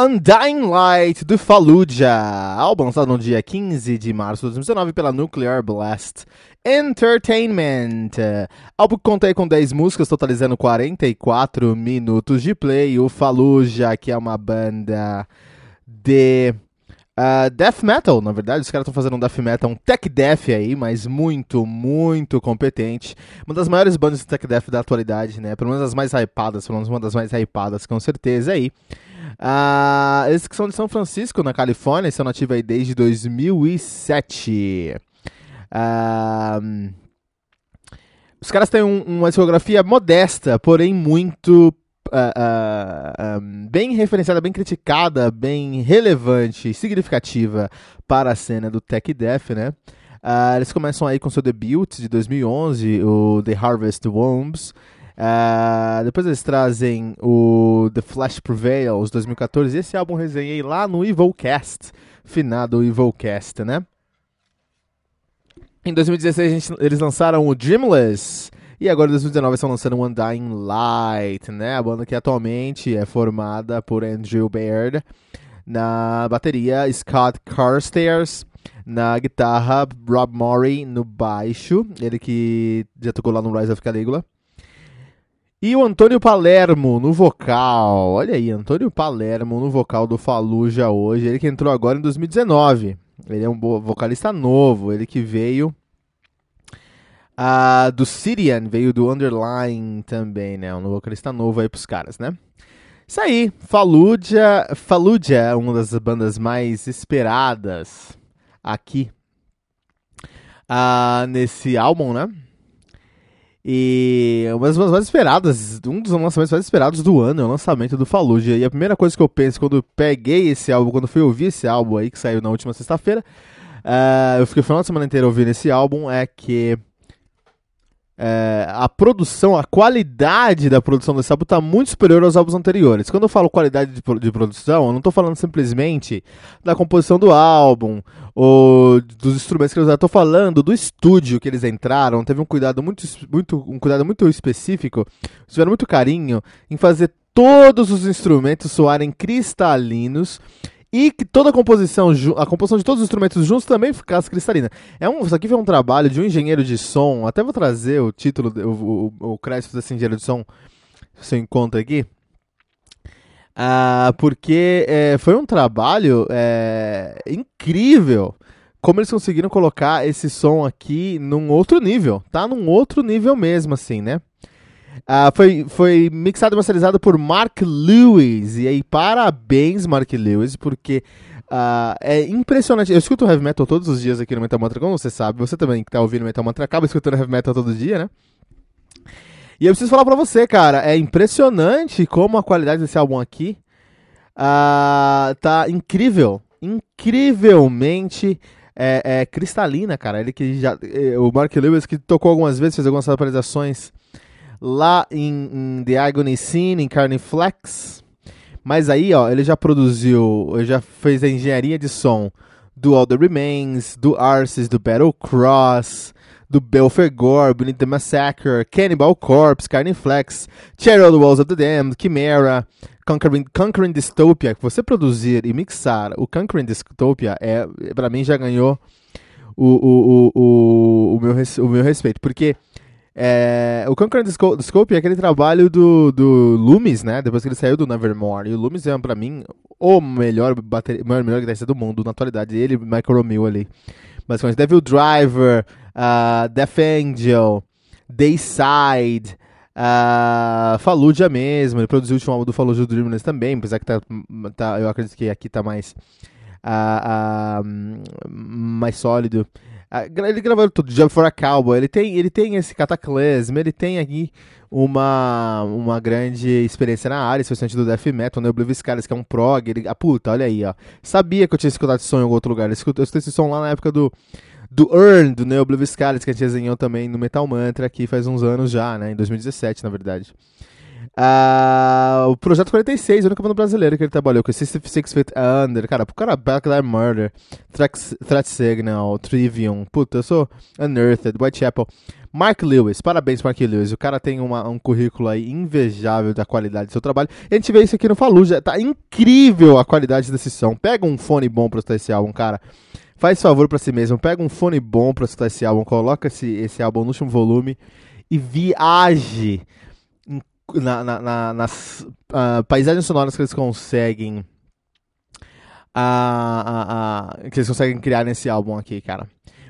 Undying Light do Fallujah, álbum lançado no dia 15 de março de 2019 pela Nuclear Blast Entertainment. Álbum que conta com 10 músicas, totalizando 44 minutos de play. O Fallujah, que é uma banda de uh, death metal, na verdade, os caras estão fazendo um death metal, um tech death aí, mas muito, muito competente. Uma das maiores bandas de tech death da atualidade, né? Pelo menos as mais hypadas, pelo menos uma das mais hypadas, com certeza aí. Uh, eles que são de São Francisco, na Califórnia, estão nativos aí desde 2007. Uh, os caras têm um, uma discografia modesta, porém muito uh, um, bem referenciada, bem criticada, bem relevante, significativa para a cena do Tech Death, né? eles começam aí com seu debut de 2011, o The Harvest Wombs. Uh, depois eles trazem o The Flash Prevails 2014. Esse álbum resenhei lá no Evilcast, finado Evilcast, né? Em 2016 gente, eles lançaram o Dreamless. E agora em 2019 estão lançando o Undying Light, né? A banda que atualmente é formada por Andrew Baird na bateria, Scott Carstairs na guitarra, Rob Murray no baixo, ele que já tocou lá no Rise of Caligula. E o Antônio Palermo no vocal. Olha aí, Antônio Palermo no vocal do Faluja hoje. Ele que entrou agora em 2019. Ele é um vocalista novo. Ele que veio uh, do Syrian, veio do Underline também, né? Um vocalista novo aí pros caras, né? Isso aí, Fallujah, Fallujah é uma das bandas mais esperadas aqui uh, nesse álbum, né? E uma das mais esperadas, um dos lançamentos mais esperados do ano é o lançamento do Fallujah. E a primeira coisa que eu penso quando peguei esse álbum, quando fui ouvir esse álbum aí que saiu na última sexta-feira, uh, eu fiquei o final de semana inteiro ouvindo esse álbum, é que é, a produção, a qualidade da produção desse álbum está muito superior aos álbuns anteriores. Quando eu falo qualidade de, de produção, eu não estou falando simplesmente da composição do álbum ou dos instrumentos que eles usaram. Estou falando do estúdio que eles entraram. Teve um cuidado muito, muito, um cuidado muito específico, tiveram muito carinho em fazer todos os instrumentos soarem cristalinos e que toda a composição, a composição de todos os instrumentos juntos também ficasse cristalina. É um, isso aqui foi um trabalho de um engenheiro de som, até vou trazer o título, o, o, o crédito desse engenheiro de som, se eu encontro aqui. Ah, porque é, foi um trabalho é, incrível como eles conseguiram colocar esse som aqui num outro nível, tá? Num outro nível mesmo, assim, né? Uh, foi, foi mixado e masterizado por Mark Lewis. E aí, parabéns, Mark Lewis, porque uh, é impressionante. Eu escuto heavy metal todos os dias aqui no Metal Mantra, como você sabe. Você também que tá ouvindo Metal Mantra acaba escutando heavy metal todo dia, né? E eu preciso falar pra você, cara, é impressionante como a qualidade desse álbum aqui uh, tá incrível. Incrivelmente é, é, cristalina, cara. Ele que já. Eh, o Mark Lewis que tocou algumas vezes, fez algumas atualizações lá em, em The Agony Scene, em Carniflex. Mas aí, ó, ele já produziu, já fez a engenharia de som do All The Remains, do Arces, do Battle Cross, do Belfegor, Beneath the Massacre, Cannibal Corpse, Carniflex, Cherry on the Walls of the Damned, Chimera, Conquering, Conquering Dystopia, você produzir e mixar o Conquering Dystopia, é, pra mim já ganhou o, o, o, o, o, meu, o meu respeito, porque é, o Conquering Dystopia é aquele trabalho do, do Loomis, né, depois que ele saiu do Nevermore, e o Loomis é pra mim o melhor, bater, melhor, melhor guitarrista do mundo na atualidade, ele e Michael Romeo ali. Basicamente, Devil Driver, uh, Death Angel, Dayside, uh, mesmo. Ele produziu o último álbum do Fallujah Dreamless também, apesar que tá, tá, eu acredito que aqui tá mais, uh, uh, mais sólido. Ele gravou tudo, Job for a Cowboy. Ele tem, ele tem esse cataclismo, ele tem aqui uma, uma grande experiência na área, especialmente do death metal, né? O Oblivious Scars, que é um prog. Ele, ah, puta, olha aí, ó. Sabia que eu tinha escutado esse som em algum outro lugar. Eu escutei esse som lá na época do do Earn, do Neo Oblivious Scars, que a gente desenhou também no Metal Mantra aqui faz uns anos já, né? Em 2017, na verdade. Uh, o Projeto 46, o único banda brasileiro que ele trabalhou, com System Six Feet Under, cara, o cara Backline Murder, Threat, Signal, Trivium, puta, eu sou Unearthed, Whitechapel. Mark Lewis, parabéns Mark Lewis, o cara tem uma, um currículo aí invejável da qualidade do seu trabalho. E a gente vê isso aqui no Fallujah, tá incrível a qualidade desse som. Pega um fone bom pra escutar esse álbum, cara. Faz favor para si mesmo, pega um fone bom pra escutar esse álbum, coloca esse, esse álbum no último volume e viaje na, na, na, nas uh, paisagens sonoras que eles conseguem. Uh, uh, que eles conseguem criar nesse álbum aqui, cara.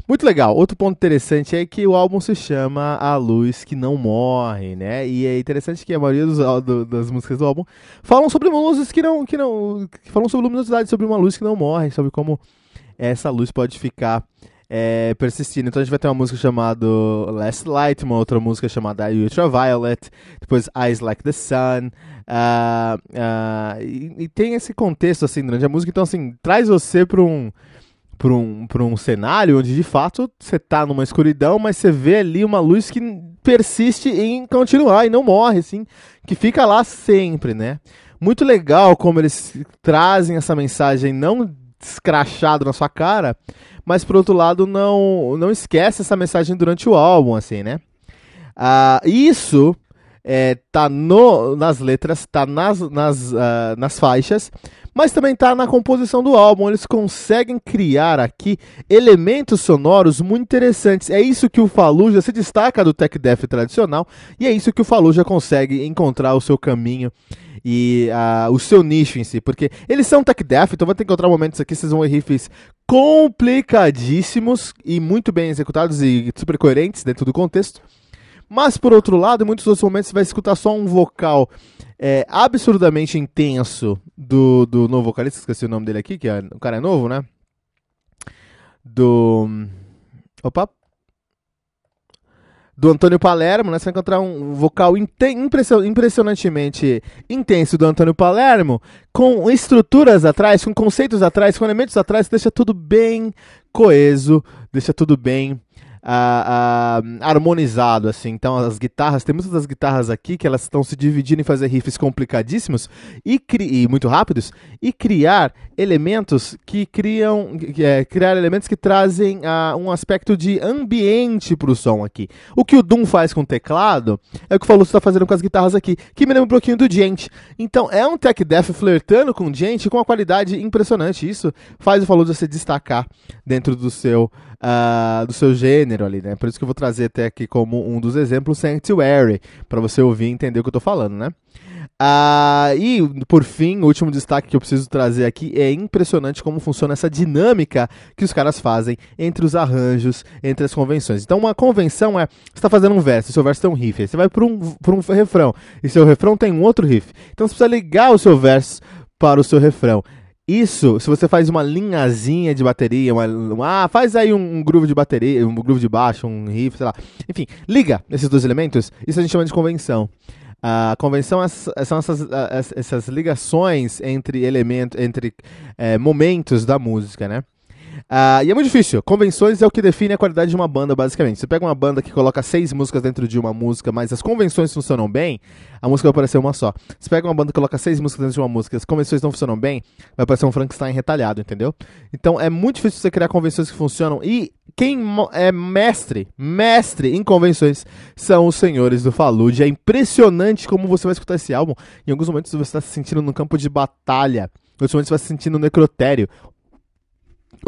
Muito legal. Outro ponto interessante é que o álbum se chama A Luz Que Não Morre, né? E é interessante que a maioria dos, do, das músicas do álbum falam sobre luzes que não, que não, que falam sobre luminosidade, sobre uma luz que não morre, sobre como essa luz pode ficar é, persistindo. Então a gente vai ter uma música chamada Last Light, uma outra música chamada Ultraviolet, depois Eyes Like the Sun. Uh, uh, e, e, tem esse contexto assim durante a música, então assim, traz você para um para um, um cenário onde de fato você está numa escuridão, mas você vê ali uma luz que persiste em continuar e não morre, assim, que fica lá sempre, né? Muito legal como eles trazem essa mensagem não escrachado na sua cara, mas por outro lado não não esquece essa mensagem durante o álbum, assim, né? Ah, isso é, tá no, nas letras, tá nas, nas, uh, nas faixas, mas também tá na composição do álbum. Eles conseguem criar aqui elementos sonoros muito interessantes. É isso que o Fallujah se destaca do tech death tradicional e é isso que o Fallujah consegue encontrar o seu caminho e uh, o seu nicho em si, porque eles são tech death, então vai ter que encontrar momentos aqui, vocês vão ver riffs complicadíssimos e muito bem executados e super coerentes dentro do contexto. Mas por outro lado, em muitos outros momentos você vai escutar só um vocal é, absurdamente intenso do, do novo vocalista, esqueci o nome dele aqui, que é, o cara é novo, né? Do. Opa, do Antônio Palermo, né? Você vai encontrar um vocal impressionantemente intenso do Antônio Palermo, com estruturas atrás, com conceitos atrás, com elementos atrás, deixa tudo bem coeso, deixa tudo bem uh, uh, harmonizado, assim. Então as guitarras, tem muitas das guitarras aqui que elas estão se dividindo em fazer riffs complicadíssimos e, e muito rápidos e criar elementos que criam, é, criar elementos que trazem uh, um aspecto de ambiente para o som aqui. O que o Doom faz com o teclado é o que o Faluso está fazendo com as guitarras aqui, que me lembra um pouquinho do Gent. Então é um tech death flertando com o Gent com uma qualidade impressionante. Isso faz o Faluso se destacar dentro do seu uh, do seu gênero ali, né? Por isso que eu vou trazer até aqui como um dos exemplos Sanctuary, para você ouvir e entender o que eu tô falando, né? Ah, e por fim, o último destaque que eu preciso trazer aqui é impressionante como funciona essa dinâmica que os caras fazem entre os arranjos, entre as convenções. Então, uma convenção é: você está fazendo um verso, seu verso tem um riff, aí você vai para um, um refrão, e seu refrão tem um outro riff. Então, você precisa ligar o seu verso para o seu refrão. Isso, se você faz uma linhazinha de bateria, uma, uma, ah, faz aí um, um, groove de bateria, um groove de baixo, um riff, sei lá. Enfim, liga esses dois elementos, isso a gente chama de convenção. A convenção é, são essas, essas ligações entre elementos, entre é, momentos da música, né? Uh, e é muito difícil. Convenções é o que define a qualidade de uma banda, basicamente. Você pega uma banda que coloca seis músicas dentro de uma música, mas as convenções funcionam bem, a música vai parecer uma só. Você pega uma banda que coloca seis músicas dentro de uma música, as convenções não funcionam bem, vai parecer um Frankenstein retalhado, entendeu? Então é muito difícil você criar convenções que funcionam. E quem é mestre, mestre em convenções, são os senhores do Falude. É impressionante como você vai escutar esse álbum. Em alguns momentos você está se sentindo no campo de batalha. Em outros momentos você vai se sentir no necrotério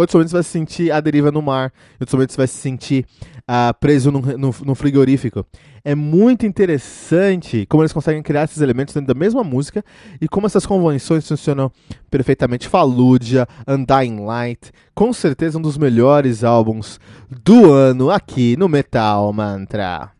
outros momentos você vai se sentir à deriva no mar, em outros momentos você vai se sentir uh, preso no, frigorífico. É muito interessante como eles conseguem criar esses elementos dentro da mesma música e como essas convenções funcionam perfeitamente. Fallujah, Undying Light, com certeza um dos melhores álbuns do ano aqui no Metal Mantra.